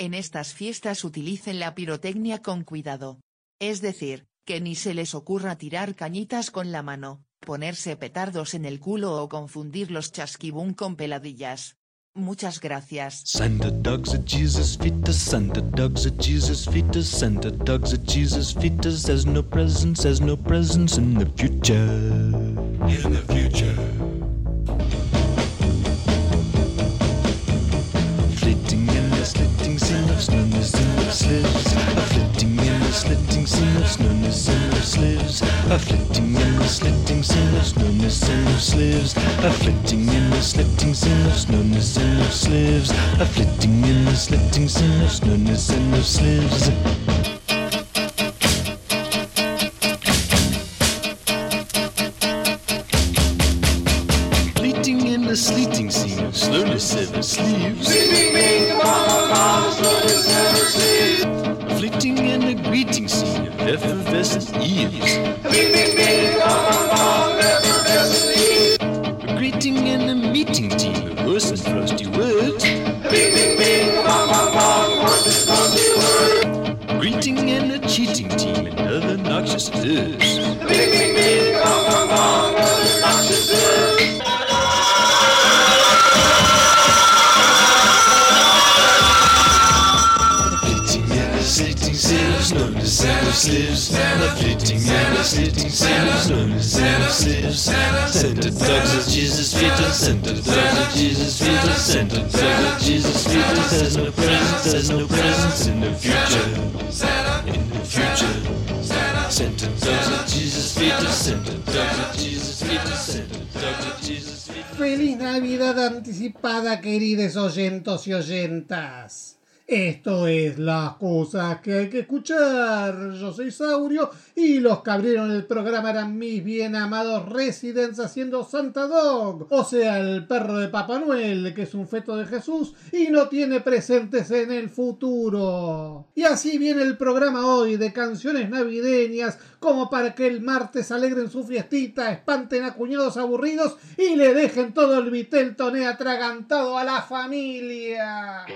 En estas fiestas utilicen la pirotecnia con cuidado. Es decir, que ni se les ocurra tirar cañitas con la mano, ponerse petardos en el culo o confundir los chasquibún con peladillas. Muchas gracias. Santa dogs at Jesus fetus, Santa dogs at Jesus fetus, Santa dogs at Jesus fetus. There's no presents, there's no presents in the future. In the future. Slitting sin of snowness in the slivs. A flitting in the slitting sin of snowness in the slivs. A flitting in the slitting sin of snowness in the slivs. A flitting in the slitting sin of snowness in the slivs. Fleeting in the sleeting scene of slowness ever sleeves. Fleeting in the greeting scene of Evanescent Eves. Greeting and a meeting team, The worst and frosty word. A slitting sailors known as Santa Slips. Santa dogs of Jesus fetus, Santa dogs of Jesus fetus, Santa dogs of Jesus fetus. There's no there's no in the future. In the future. Santa dogs of Jesus fetus, Santa Jesus Santa Jesus. Feliz Navidad anticipada, queridos oyentos y oyentas. Esto es las cosas que hay que escuchar. Yo soy Saurio y los que abrieron el programa eran mis bien amados residents haciendo Santa Dog, o sea, el perro de Papá Noel, que es un feto de Jesús y no tiene presentes en el futuro. Y así viene el programa hoy de canciones navideñas, como para que el martes alegren su fiestita, espanten a cuñados aburridos y le dejen todo el vitel toné atragantado a la familia.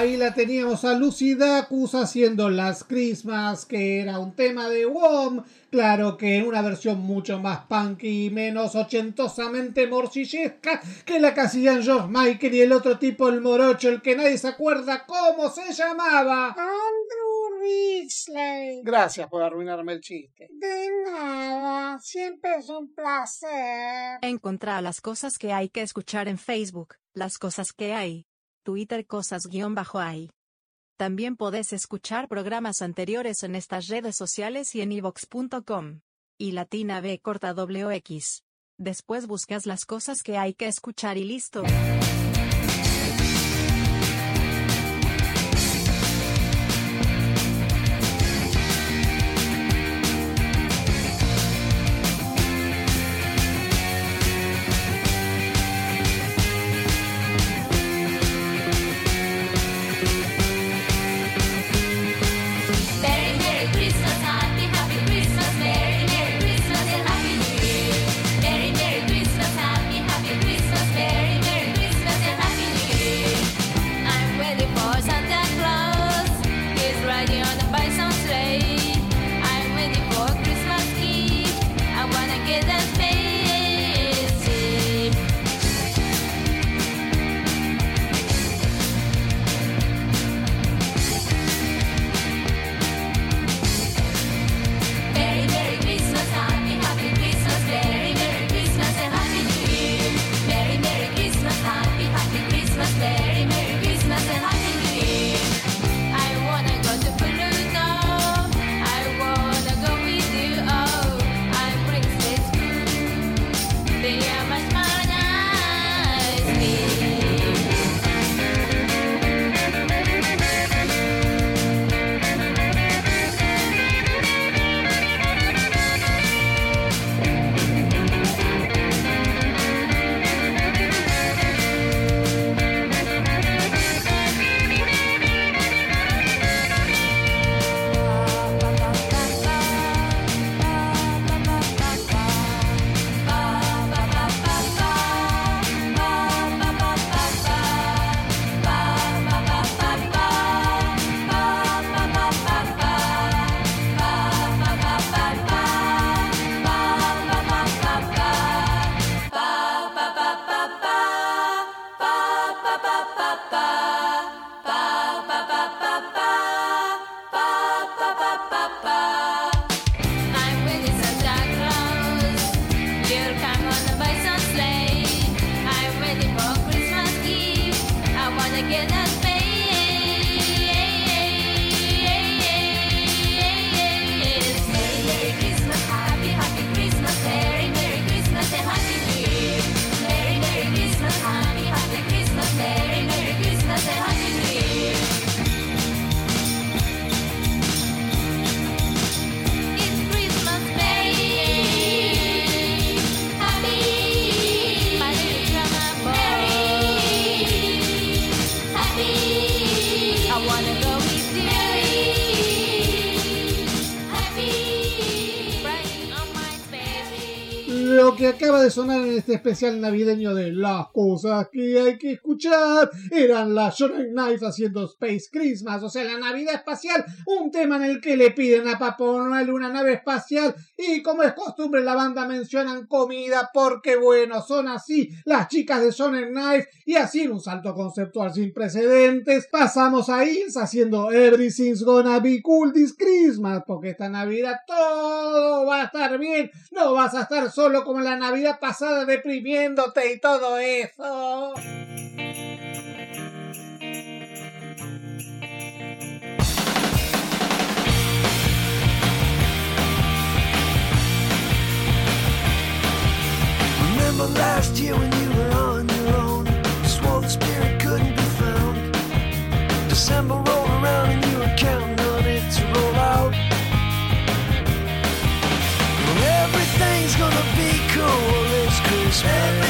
Ahí la teníamos a Lucy Dacus haciendo Las Christmas, que era un tema de WOM. Claro que en una versión mucho más punky y menos ochentosamente morcillesca que la que hacían George Michael y el otro tipo, el morocho, el que nadie se acuerda cómo se llamaba. Andrew Ridgely. Gracias por arruinarme el chiste. De nada, siempre es un placer. Encontrá las cosas que hay que escuchar en Facebook, las cosas que hay. Twitter cosas-hay. También podés escuchar programas anteriores en estas redes sociales y en ivox.com. Y Latina B corta WX. Después buscas las cosas que hay que escuchar y listo. Especial navideño de las cosas que hay que escuchar. Eran las Sonic Knife haciendo Space Christmas, o sea, la Navidad espacial, un tema en el que le piden a Papá Noel una nave espacial y como es costumbre la banda mencionan comida porque bueno, son así las chicas de Sonic Knife y así en un salto conceptual sin precedentes pasamos a Ilse haciendo Everything's Gonna Be Cool This Christmas porque esta Navidad todo va a estar bien, no vas a estar solo como la Navidad pasada deprimiéndote y todo eso. Last year when you were on your own? Swore the spirit couldn't be found. December rolled around and you were counting on it to roll out. Everything's gonna be cool this Christmas.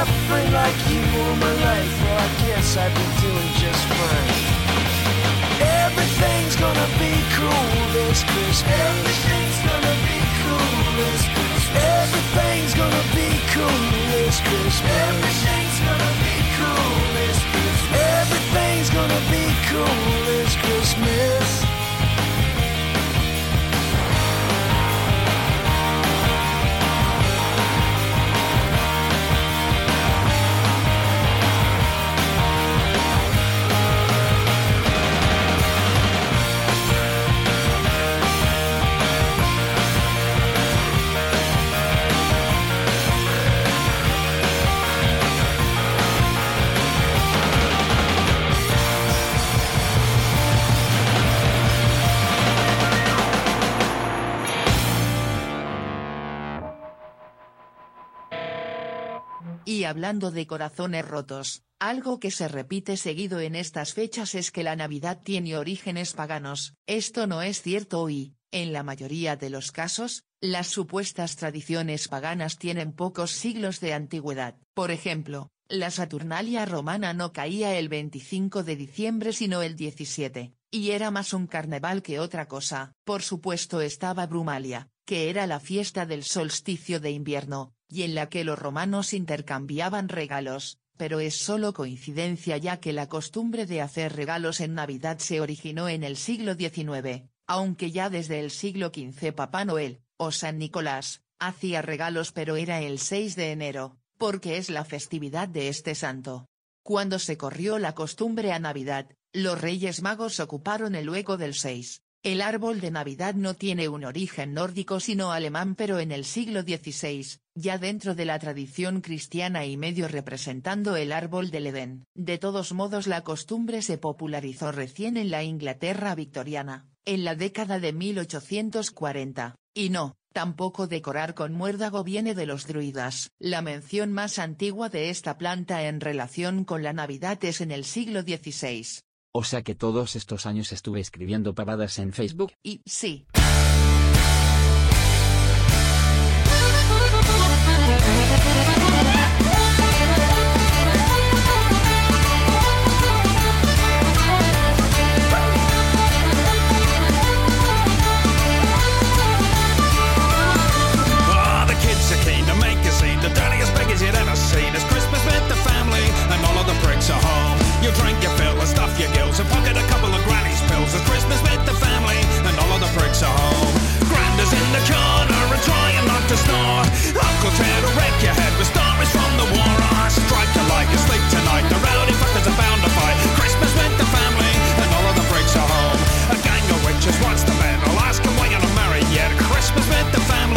A like you all my life, well, I guess I'd be doing just fine. Everything's gonna be cool this Christmas. Everything's gonna be cool this Christmas. Everything's gonna be cool this Christmas. Everything's gonna be cool this Christmas. Everything's gonna be cool this Christmas. Hablando de corazones rotos, algo que se repite seguido en estas fechas es que la Navidad tiene orígenes paganos. Esto no es cierto y, en la mayoría de los casos, las supuestas tradiciones paganas tienen pocos siglos de antigüedad. Por ejemplo, la Saturnalia romana no caía el 25 de diciembre sino el 17, y era más un carnaval que otra cosa. Por supuesto estaba Brumalia, que era la fiesta del solsticio de invierno, y en la que los romanos intercambiaban regalos, pero es solo coincidencia ya que la costumbre de hacer regalos en Navidad se originó en el siglo XIX, aunque ya desde el siglo XV Papá Noel, o San Nicolás, hacía regalos pero era el 6 de enero, porque es la festividad de este santo. Cuando se corrió la costumbre a Navidad, los Reyes Magos ocuparon el luego del 6. El árbol de Navidad no tiene un origen nórdico sino alemán pero en el siglo XVI, ya dentro de la tradición cristiana y medio representando el árbol del Edén. De todos modos la costumbre se popularizó recién en la Inglaterra victoriana, en la década de 1840, y no, tampoco decorar con muérdago viene de los druidas. La mención más antigua de esta planta en relación con la Navidad es en el siglo XVI. O sea que todos estos años estuve escribiendo pavadas en Facebook. Y sí. You your your gills and pocket a couple of granny's pills. It's Christmas with the family, and all of the pricks are home. Granda's in the corner and trying not to snore. Uncle Ted will wreck your head with stories from the war. Ah, strike you like you sleep tonight. The rowdy fuckers are bound to fight. Christmas with the family, and all of the pricks are home. A gang of witches, what's the man? I'll ask him why you're not married yet. Christmas with the family,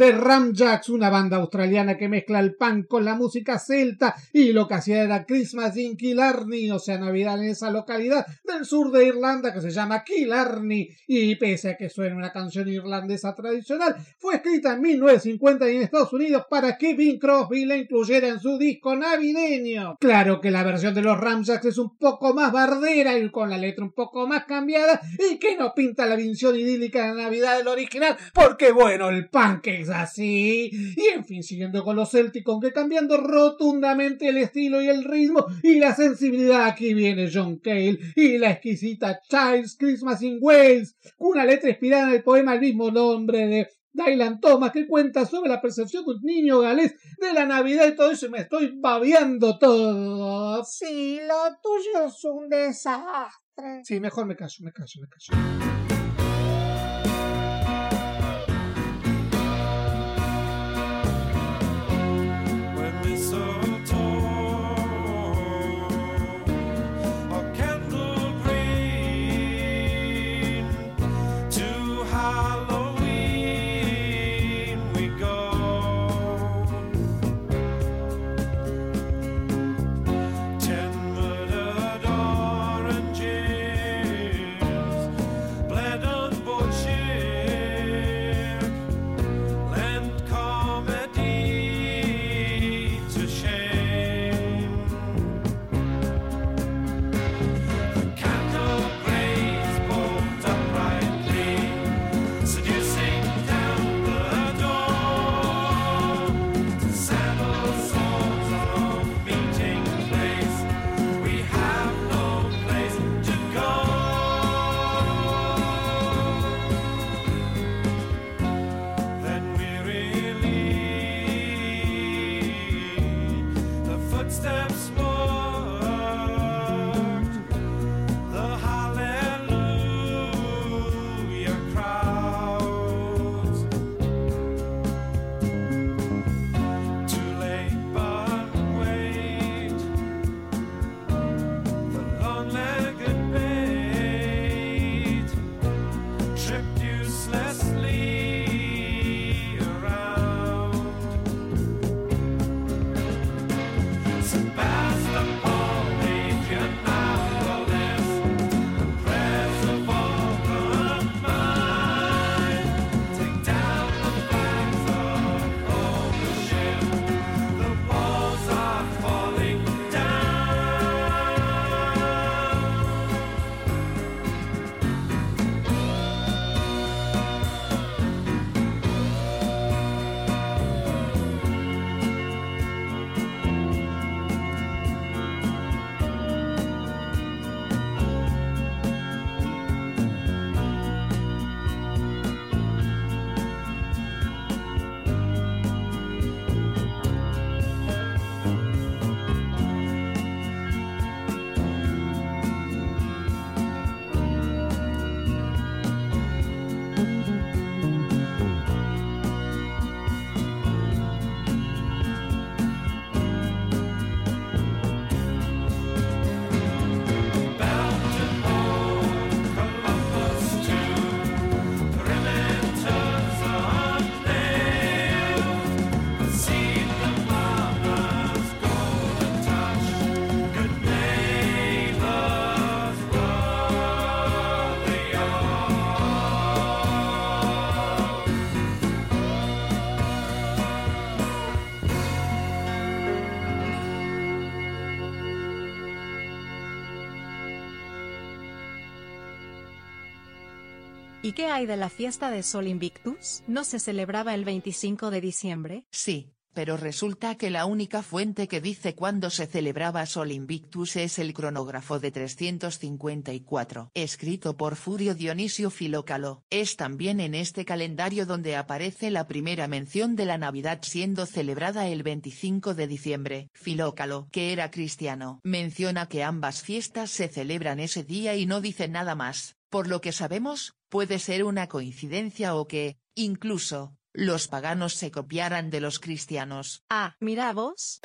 Eran The Ramjacks, una banda australiana que mezcla el punk con la música celta y lo que hacía era Christmas in Killarney, o sea, Navidad en esa localidad del sur de Irlanda que se llama Killarney. Y pese a que suena una canción irlandesa tradicional, fue escrita en 1950 y en Estados Unidos para que Bing Crosby la incluyera en su disco navideño. Claro que la versión de los Ramjacks es un poco más bardera y con la letra un poco más cambiada y que no pinta la visión idílica de Navidad del original, porque bueno, el punk es así. Y en fin, siguiendo con los Celtic, aunque cambiando rotundamente el estilo y el ritmo y la sensibilidad, aquí viene John Cale y la exquisita Child's Christmas in Wales, una letra inspirada en el poema al mismo nombre de Dylan Thomas, que cuenta sobre la percepción de un niño galés de la Navidad y todo eso, y me estoy babeando todo. Sí, lo tuyo es un desastre. Sí, mejor me callo, me callo, me callo. ¿Y qué hay de la fiesta de Sol Invictus? ¿No se celebraba el 25 de diciembre? Sí, pero resulta que la única fuente que dice cuándo se celebraba Sol Invictus es el cronógrafo de 354, escrito por Furio Dionisio Filócalo. Es también en este calendario donde aparece la primera mención de la Navidad siendo celebrada el 25 de diciembre. Filócalo, que era cristiano, menciona que ambas fiestas se celebran ese día y no dice nada más. Por lo que sabemos, puede ser una coincidencia o que, incluso, los paganos se copiaran de los cristianos. Ah, mira vos.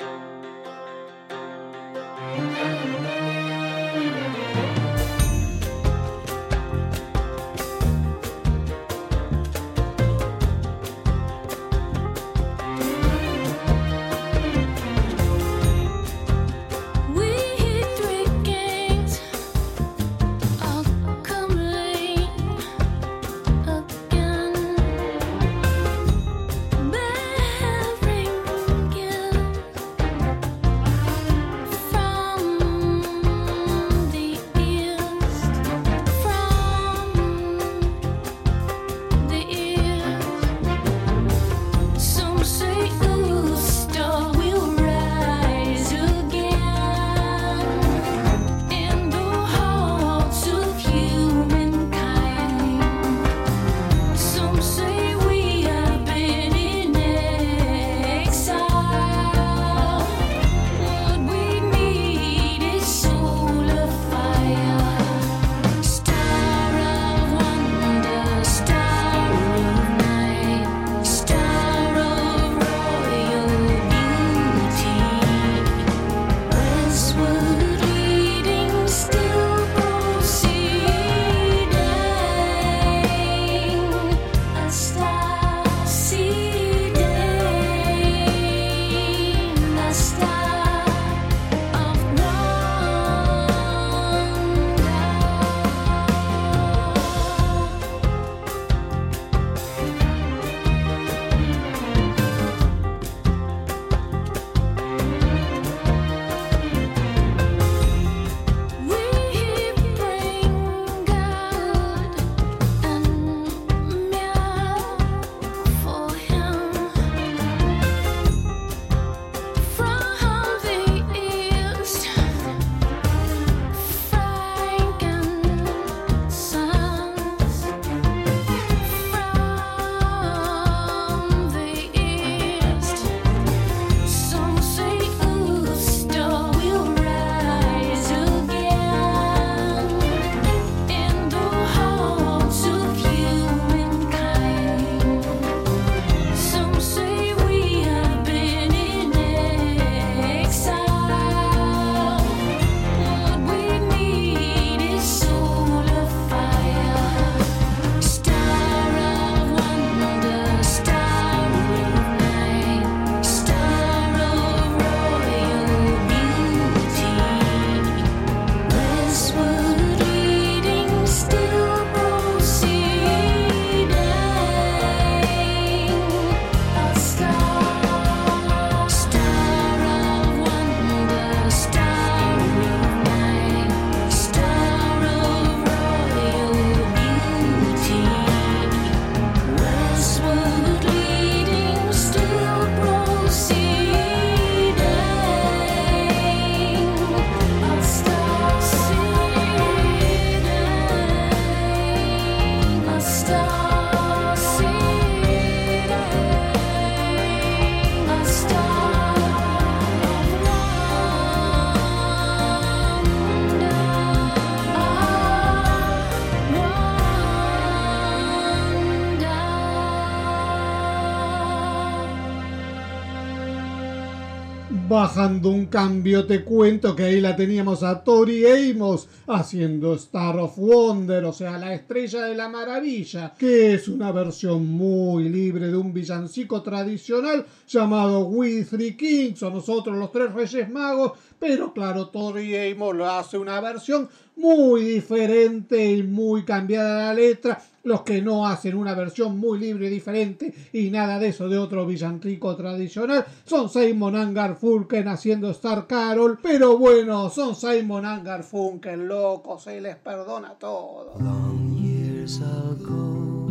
Bajando un cambio, te cuento que ahí la teníamos a Tori Amos haciendo Star of Wonder, o sea, la estrella de la maravilla, que es una versión muy libre de un villancico tradicional llamado We Three Kings, o nosotros los tres Reyes Magos, pero claro, Tori Amos lo hace una versión muy diferente y muy cambiada la letra. Los que no hacen una versión muy libre y diferente y nada de eso de otro villancico tradicional son Simon and Garfunkel haciendo Star Carol. Pero bueno, son Simon and Garfunkel, locos, se les perdona todo. Long years ago,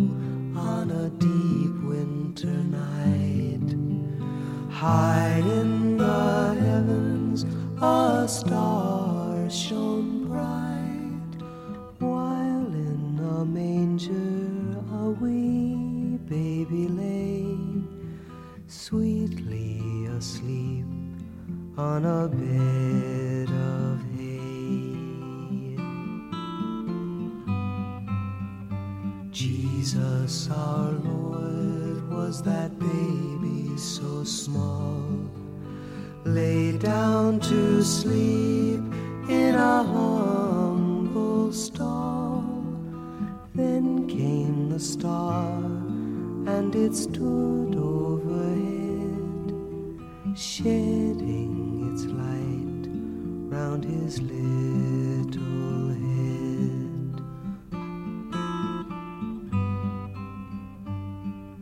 on a deep winter night, the heavens, a star shone a manger a wee baby lay, sweetly asleep on a bed of hay. Jesus our Lord was that baby so small, lay down to sleep in a humble stall. Then came the star, and it stood overhead, shedding its light round his little head.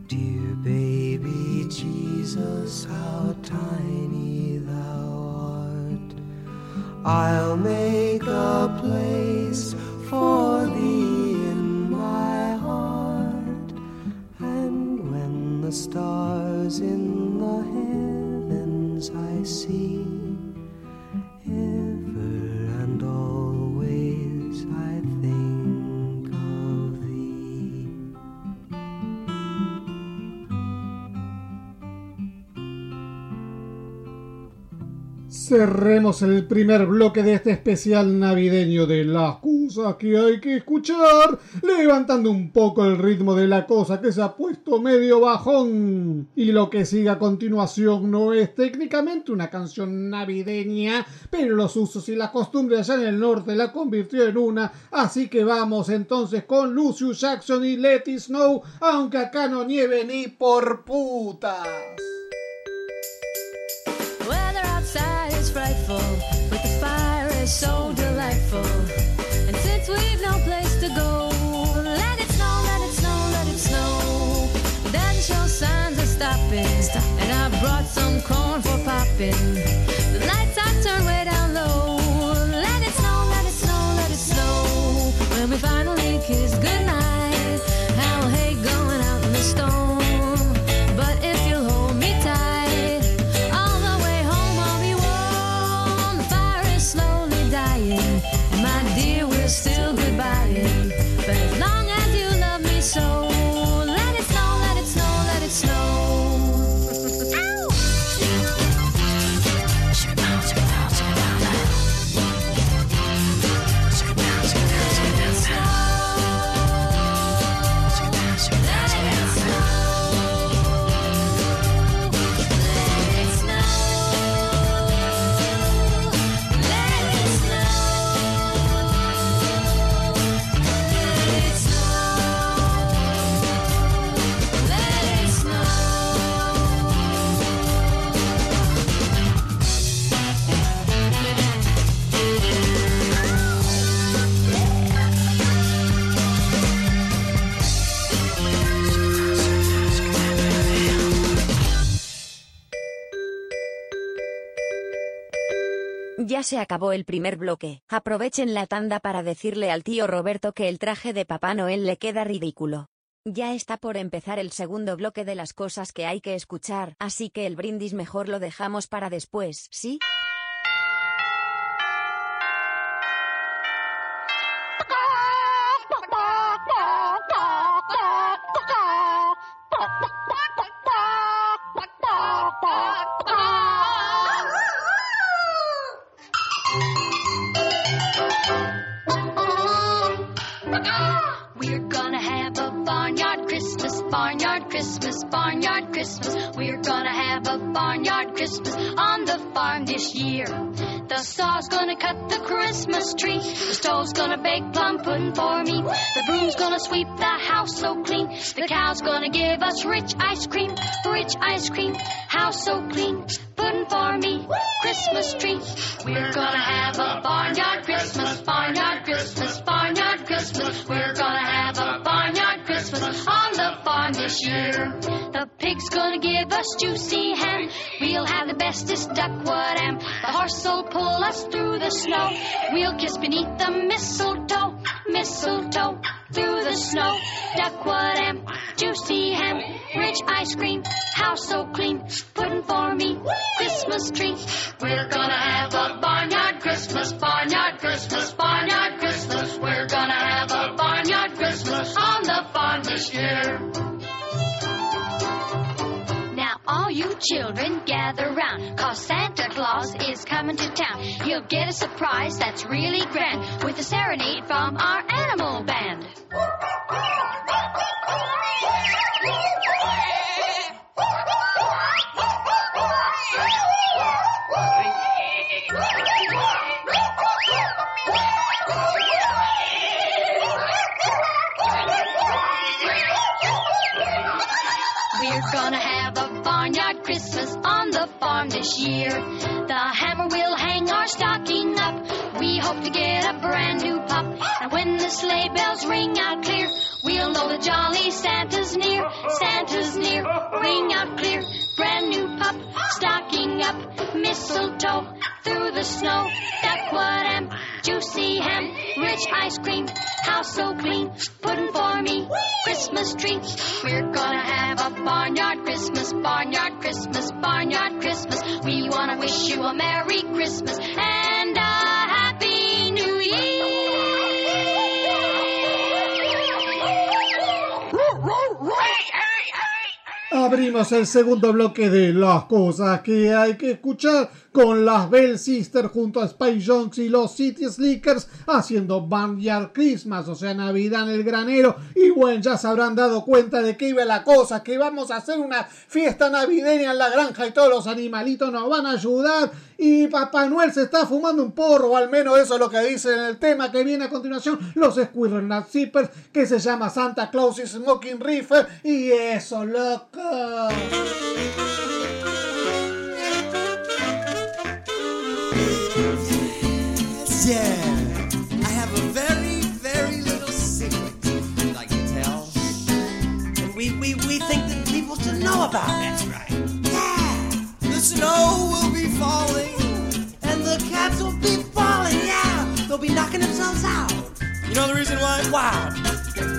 Dear baby Jesus, how tiny thou art. I'll make Cerremos el primer bloque de este especial navideño de las cosas que hay que escuchar, levantando un poco el ritmo de la cosa que se ha puesto medio bajón. Y lo que sigue a continuación no es técnicamente una canción navideña, pero los usos y las costumbres allá en el norte la convirtió en una, así que vamos entonces con Lucius Jackson y Let It Snow, aunque acá no nieve ni por putas. Is so delightful. And since we've no place to go, let it snow, let it snow, let it snow. Show signs of stopping, and I brought some corn for popping. Se acabó el primer bloque. Aprovechen la tanda para decirle al tío Roberto que el traje de Papá Noel le queda ridículo. Ya está por empezar el segundo bloque de las cosas que hay que escuchar, así que el brindis mejor lo dejamos para después, ¿sí? We're gonna have a barnyard Christmas, barnyard Christmas, barnyard Christmas. We're gonna have a barnyard Christmas on the farm this year. The saw's gonna cut the Christmas tree. The stove's gonna bake plum pudding for me. The broom's gonna sweep the house so clean. The cow's gonna give us rich ice cream, rich ice cream. House so clean, pudding for me. Christmas tree. We're gonna have a barnyard Christmas, barnyard Christmas, barnyard Christmas. We're gonna have a barnyard Christmas on the farm this year. The The pig's gonna give us juicy ham. We'll have the bestest duckwood ham. The horse will pull us through the snow. We'll kiss beneath the mistletoe, mistletoe, through the snow. Duckwood ham, juicy ham, rich ice cream, house so clean. Pudding for me, Christmas tree. We're gonna have a barnyard Christmas, barnyard Christmas, barnyard Christmas. Children gather round, cause Santa Claus is coming to town. You'll get a surprise that's really grand with a serenade from our animal band. Sleigh bells ring out clear, we'll know the jolly Santa's near. Santa's near. Ring out clear. Brand new pup. Stocking up. Mistletoe. Through the snow. Duckwood ham. Juicy ham. Rich ice cream. House so clean. Pudding for me. Christmas tree. We're gonna have a barnyard Christmas. Barnyard Christmas. Barnyard Christmas. We wanna wish you a Merry Christmas and a Abrimos el segundo bloque de las cosas que hay que escuchar con las Bell Sisters junto a Spy Jones y los City Slickers haciendo Barnyard Christmas, o sea, Navidad en el granero. Y bueno, ya se habrán dado cuenta de que iba la cosa, que vamos a hacer una fiesta navideña en la granja y todos los animalitos nos van a ayudar. Y Papá Noel se está fumando un porro, o al menos eso es lo que dice en el tema que viene a continuación, los Squirrel Nut Zippers, que se llama Santa Claus y Smoking Reefer. Y eso, loco. About. That's right. Yeah, the snow will be falling, and the cats will be falling. Yeah, they'll be knocking themselves out. You know the reason why? Wow.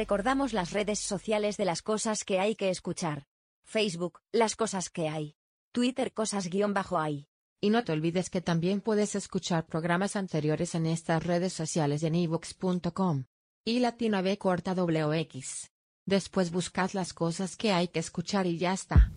Recordamos las redes sociales de las cosas que hay que escuchar. Facebook, las cosas que hay. Twitter, cosas guion bajo hay. Y no te olvides que también puedes escuchar programas anteriores en estas redes sociales en ivox.com. Y Latina B corta WX. Después buscad las cosas que hay que escuchar y ya está.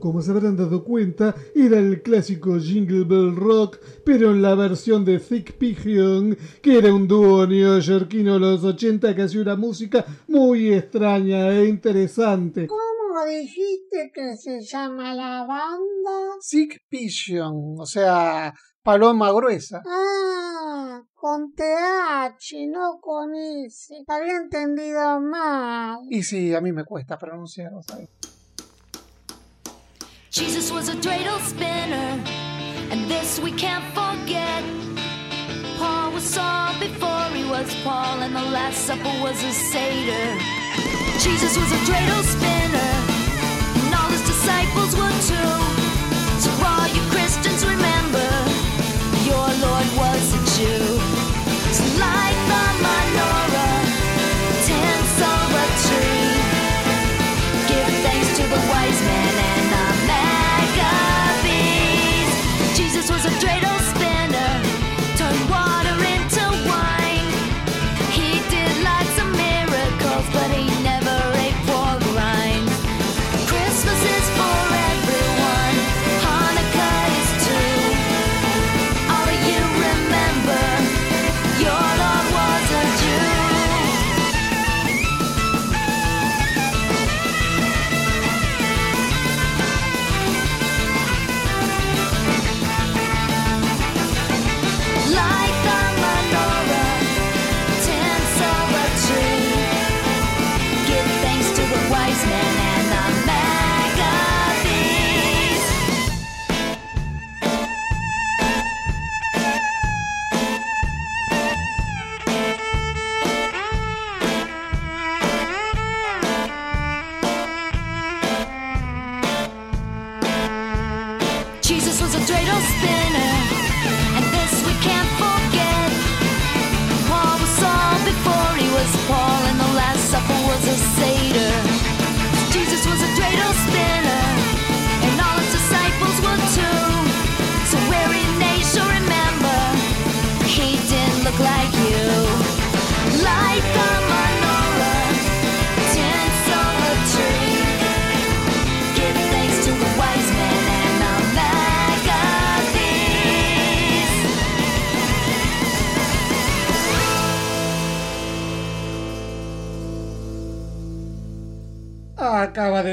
Como se habrán dado cuenta, era el clásico Jingle Bell Rock, pero en la versión de Thick Pigeon, que era un dúo neoyorquino de los 80 que hacía una música muy extraña e interesante. ¿Cómo dijiste que se llama la banda? Sick Pigeon, o sea, paloma gruesa. Ah, con TH, no con S. Había entendido mal. Y sí, a mí me cuesta pronunciar, ¿sabes? Jesus was a dreidel spinner, and this we can't forget. Paul was Saul before he was Paul, and the Last Supper was a Seder. Jesus was a dreidel spinner, and all his disciples were too. So all you Christians remember, your Lord was a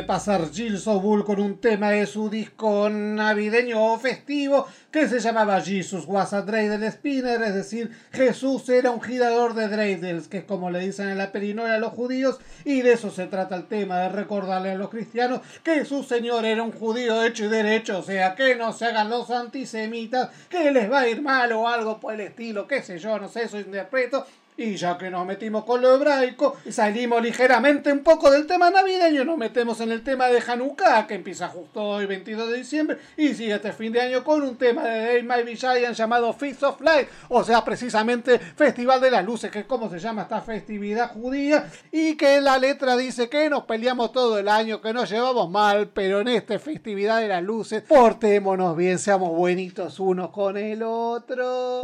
pasar Jill Sobul con un tema de su disco navideño o festivo que se llamaba Jesus was a Dreidel Spinner, es decir, Jesús era un girador de dreidels, que es como le dicen en la perinola a los judíos, y de eso se trata el tema, de recordarle a los cristianos que su Señor era un judío hecho y derecho, o sea, que no se hagan los antisemitas, que les va a ir mal o algo por el estilo, qué sé yo, no sé, eso interpreto, y ya que nos metimos con lo hebraico, salimos ligeramente un poco del tema navideño, nos metemos en el tema de Hanukkah, que empieza justo hoy, 22 de diciembre, y sigue este fin de año con un tema de Dave Maybe Giant llamado Feast of Light, o sea, precisamente Festival de las Luces, que es como se llama esta festividad judía, y que la letra dice que nos peleamos todo el año, que nos llevamos mal, pero en esta festividad de las luces, portémonos bien, seamos buenitos unos con el otro.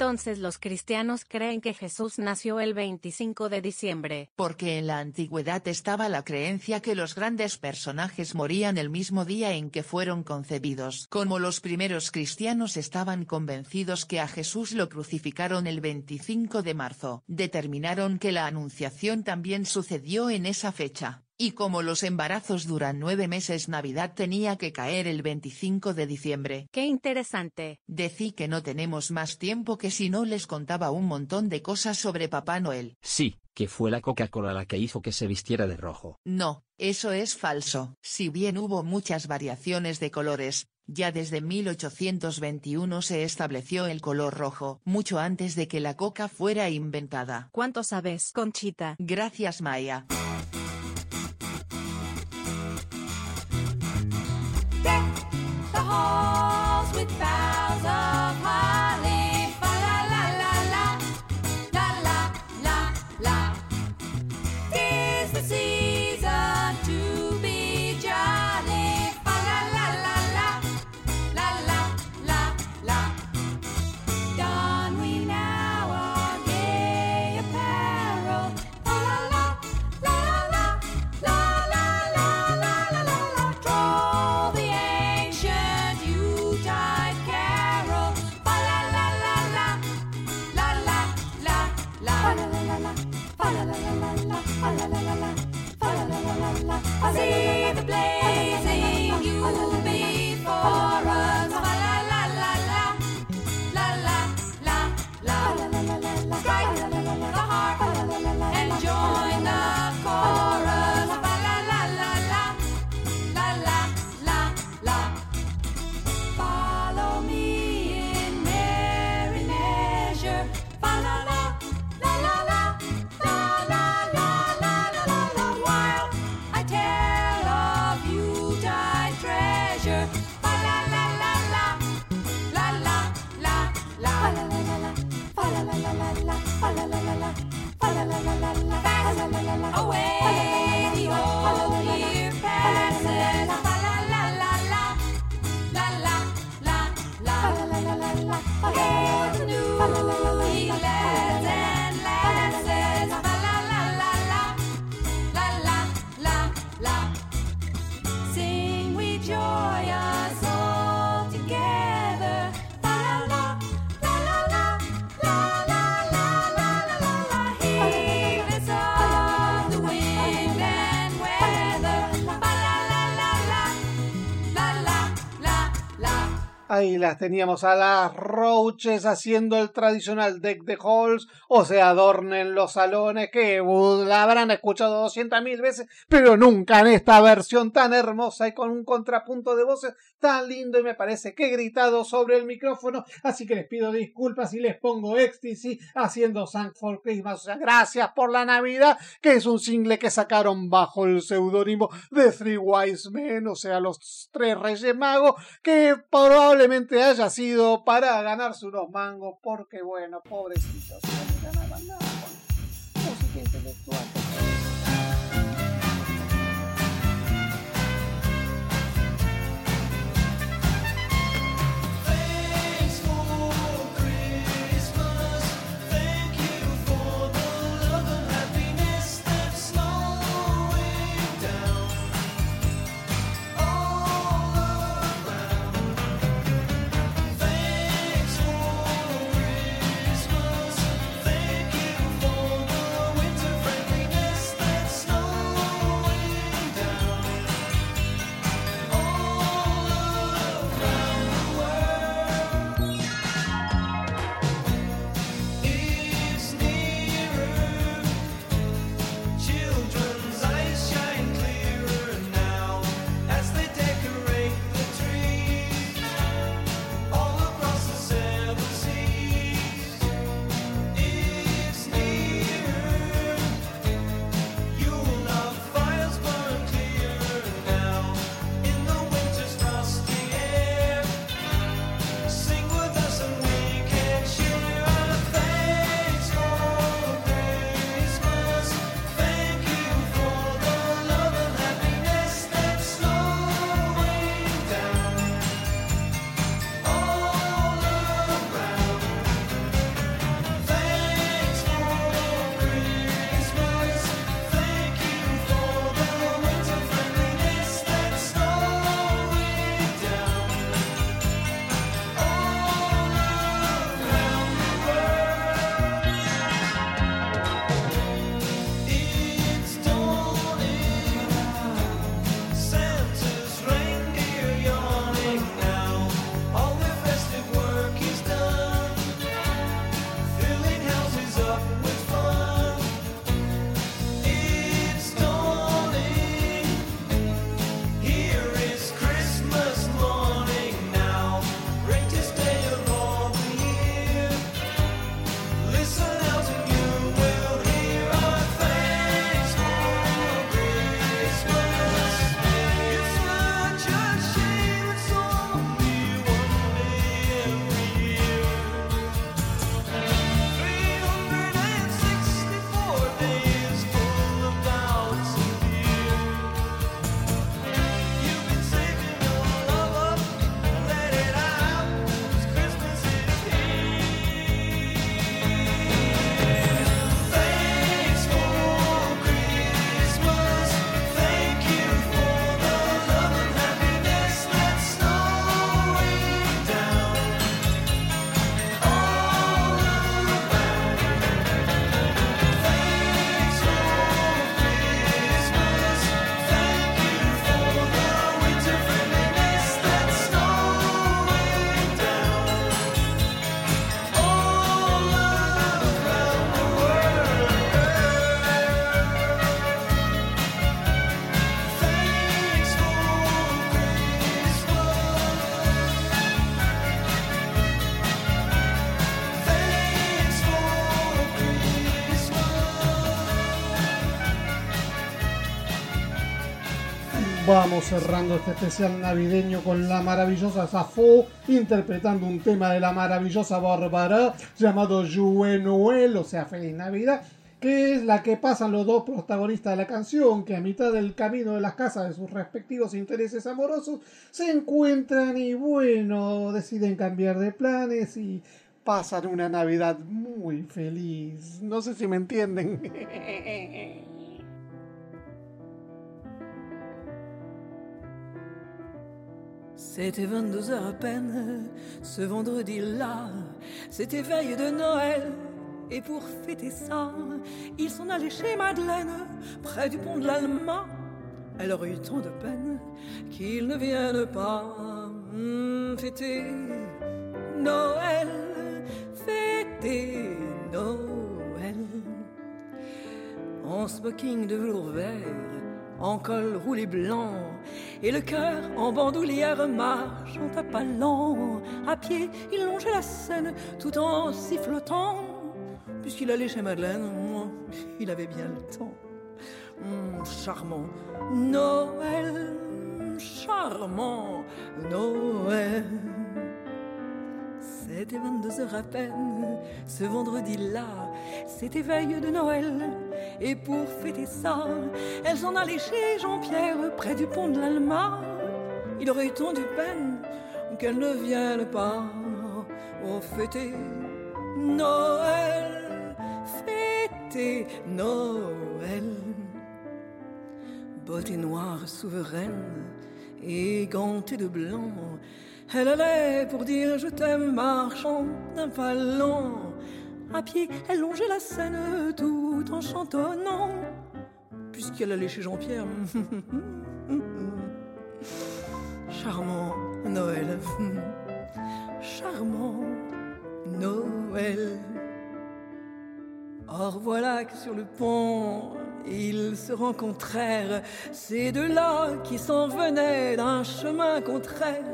Entonces los cristianos creen que Jesús nació el 25 de diciembre? Porque en la antigüedad estaba la creencia que los grandes personajes morían el mismo día en que fueron concebidos. Como los primeros cristianos estaban convencidos que a Jesús lo crucificaron el 25 de marzo, determinaron que la anunciación también sucedió en esa fecha. Y como los embarazos duran nueve meses Navidad tenía que caer el 25 de diciembre. ¡Qué interesante! Decí que no tenemos más tiempo que si no les contaba un montón de cosas sobre Papá Noel. Sí, que fue la Coca-Cola la que hizo que se vistiera de rojo. No, eso es falso. Si bien hubo muchas variaciones de colores, ya desde 1821 se estableció el color rojo, mucho antes de que la coca fuera inventada. ¿Cuánto sabes, Conchita? Gracias Maya. Ahí las teníamos a las roaches haciendo el tradicional deck de halls o se adornen los salones que uh, la habrán escuchado 200.000 veces, pero nunca en esta versión tan hermosa y con un contrapunto de voces tan lindo y me parece que he gritado sobre el micrófono, así que les pido disculpas y les pongo ecstasy haciendo Thank for Christmas, o sea, gracias por la Navidad, que es un single que sacaron bajo el seudónimo de Three Wise Men, o sea, los tres Reyes Magos, que probablemente haya sido para ganarse unos mangos, porque bueno, pobrecitos. no ganaban nada con música intelectual. Cerrando este especial navideño con la maravillosa Safo interpretando un tema de la maravillosa Bárbara llamado Joue Noel, o sea, Feliz Navidad, que es la que pasan los dos protagonistas de la canción, que a mitad del camino de las casas de sus respectivos intereses amorosos se encuentran y bueno, deciden cambiar de planes y pasan una Navidad muy feliz. No sé si me entienden. C'était 22 heures à peine, ce vendredi-là, c'était veille de Noël. Et pour fêter ça, ils s'en allaient chez Madeleine, près du pont de l'Alma. Elle aurait eu tant de peine qu'ils ne viennent pas hmm, fêter Noël, fêter Noël. En smoking de velours vert, en col roulé blanc, et le cœur en bandoulière marche en tapalant. À pied, il longeait la scène tout en sifflotant. Puisqu'il allait chez Madeleine, il avait bien le temps. Hum, charmant Noël, charmant Noël. C'était 22 heures à peine, ce vendredi-là, c'était veille de Noël. Et pour fêter ça, elles s'en allaient chez Jean-Pierre, près du pont de l'Alma. Il aurait eu tant de peine qu'elles ne viennent pas au fêter Noël, fêter Noël. Bottes noires souveraines et gantée de blanc, elle allait pour dire je t'aime marchant d'un pas lent. À pied, elle longeait la Seine tout en chantonnant, puisqu'elle allait chez Jean-Pierre. Charmant Noël, charmant Noël. Or voilà que sur le pont, ils se rencontrèrent, ces deux-là qui s'en venaient d'un chemin contraire.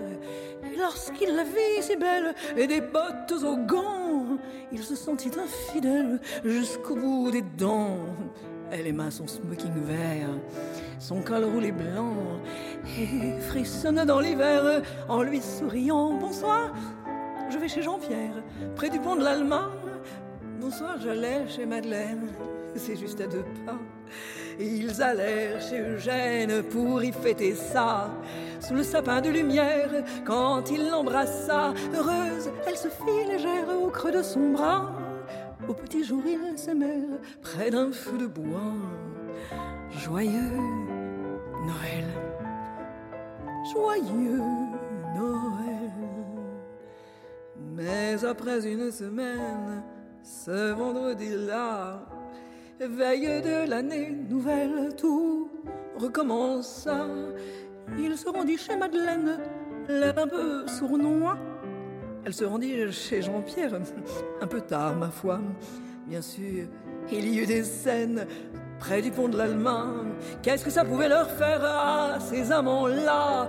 Lorsqu'il la vit si belle et des bottes aux gants, il se sentit infidèle jusqu'au bout des dents. Elle aima son smoking vert, son col roulé blanc, et frissonna dans l'hiver en lui souriant. Bonsoir, je vais chez Jean-Pierre, près du pont de l'Alma. Bonsoir, j'allais chez Madeleine, c'est juste à deux pas. Ils allèrent chez Eugène pour y fêter ça. Sous le sapin de lumière, quand il l'embrassa, heureuse, elle se fit légère au creux de son bras. Au petit jour, ils s'aimèrent près d'un feu de bois. Joyeux Noël, joyeux Noël. Mais après une semaine, ce vendredi-là, veille de l'année nouvelle, tout recommença. Il se rendit chez Madeleine, l'air un peu sournois. Elle se rendit chez Jean-Pierre, un peu tard, ma foi. Bien sûr, il y eut des scènes près du pont de l'Allemagne. Qu'est-ce que ça pouvait leur faire à ces amants-là?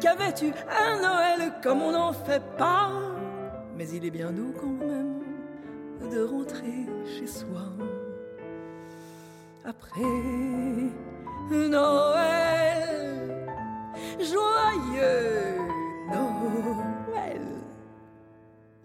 Qu'avais-tu un Noël comme on n'en fait pas? Mais il est bien doux quand même de rentrer chez soi. Après Noël, joyeux.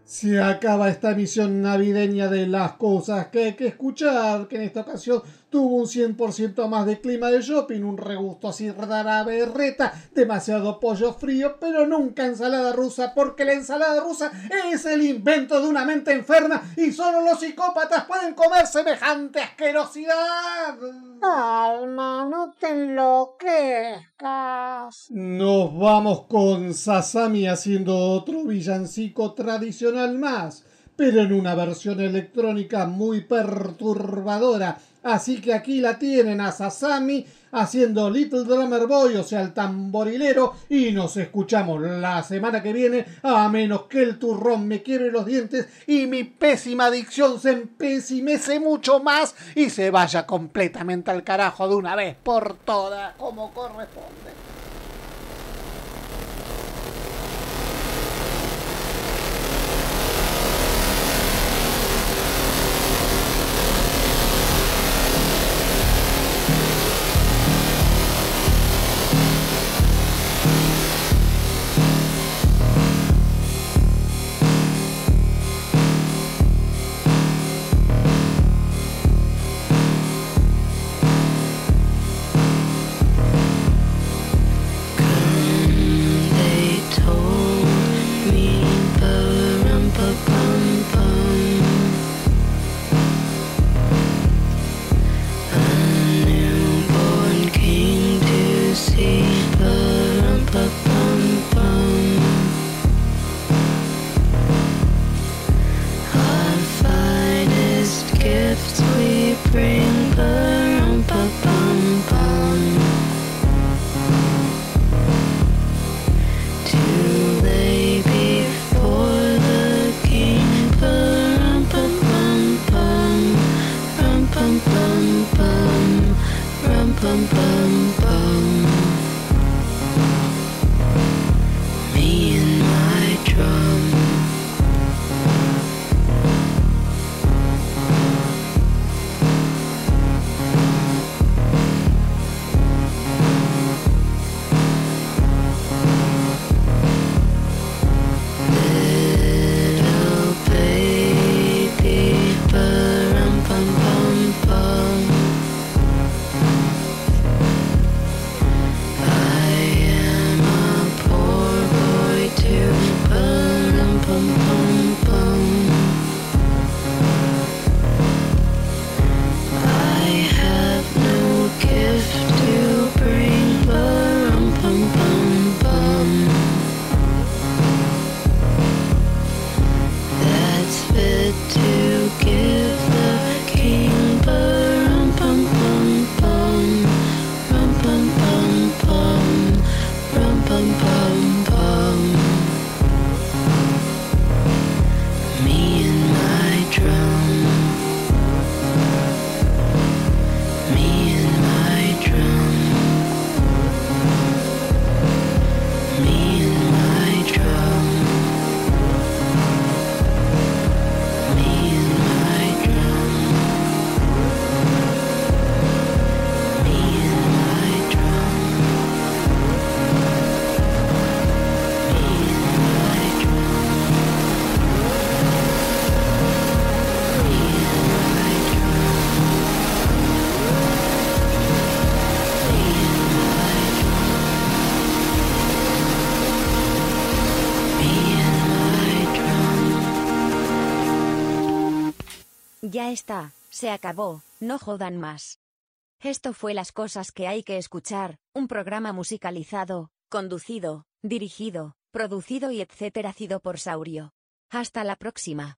Se acaba esta emisión navideña de las cosas que hay que escuchar, que en esta ocasión tuvo un 100% más de clima de shopping, un regusto así rara berreta, demasiado pollo frío, pero nunca ensalada rusa, porque la ensalada rusa es el invento de una mente enferma y solo los psicópatas pueden comer semejante asquerosidad. Alma, no te enloquezcas. Nos vamos con Sasami haciendo otro villancico tradicional más, pero en una versión electrónica muy perturbadora. Así que aquí la tienen a Sasami haciendo Little Drummer Boy, o sea, el tamborilero, y nos escuchamos la semana que viene, a menos que el turrón me quiebre los dientes y mi pésima adicción se empesimece mucho más y se vaya completamente al carajo de una vez por todas, como corresponde. Ya está, se acabó, no jodan más. Esto fue las cosas que hay que escuchar, un programa musicalizado, conducido, dirigido, producido y etcétera sido por Saurio. Hasta la próxima.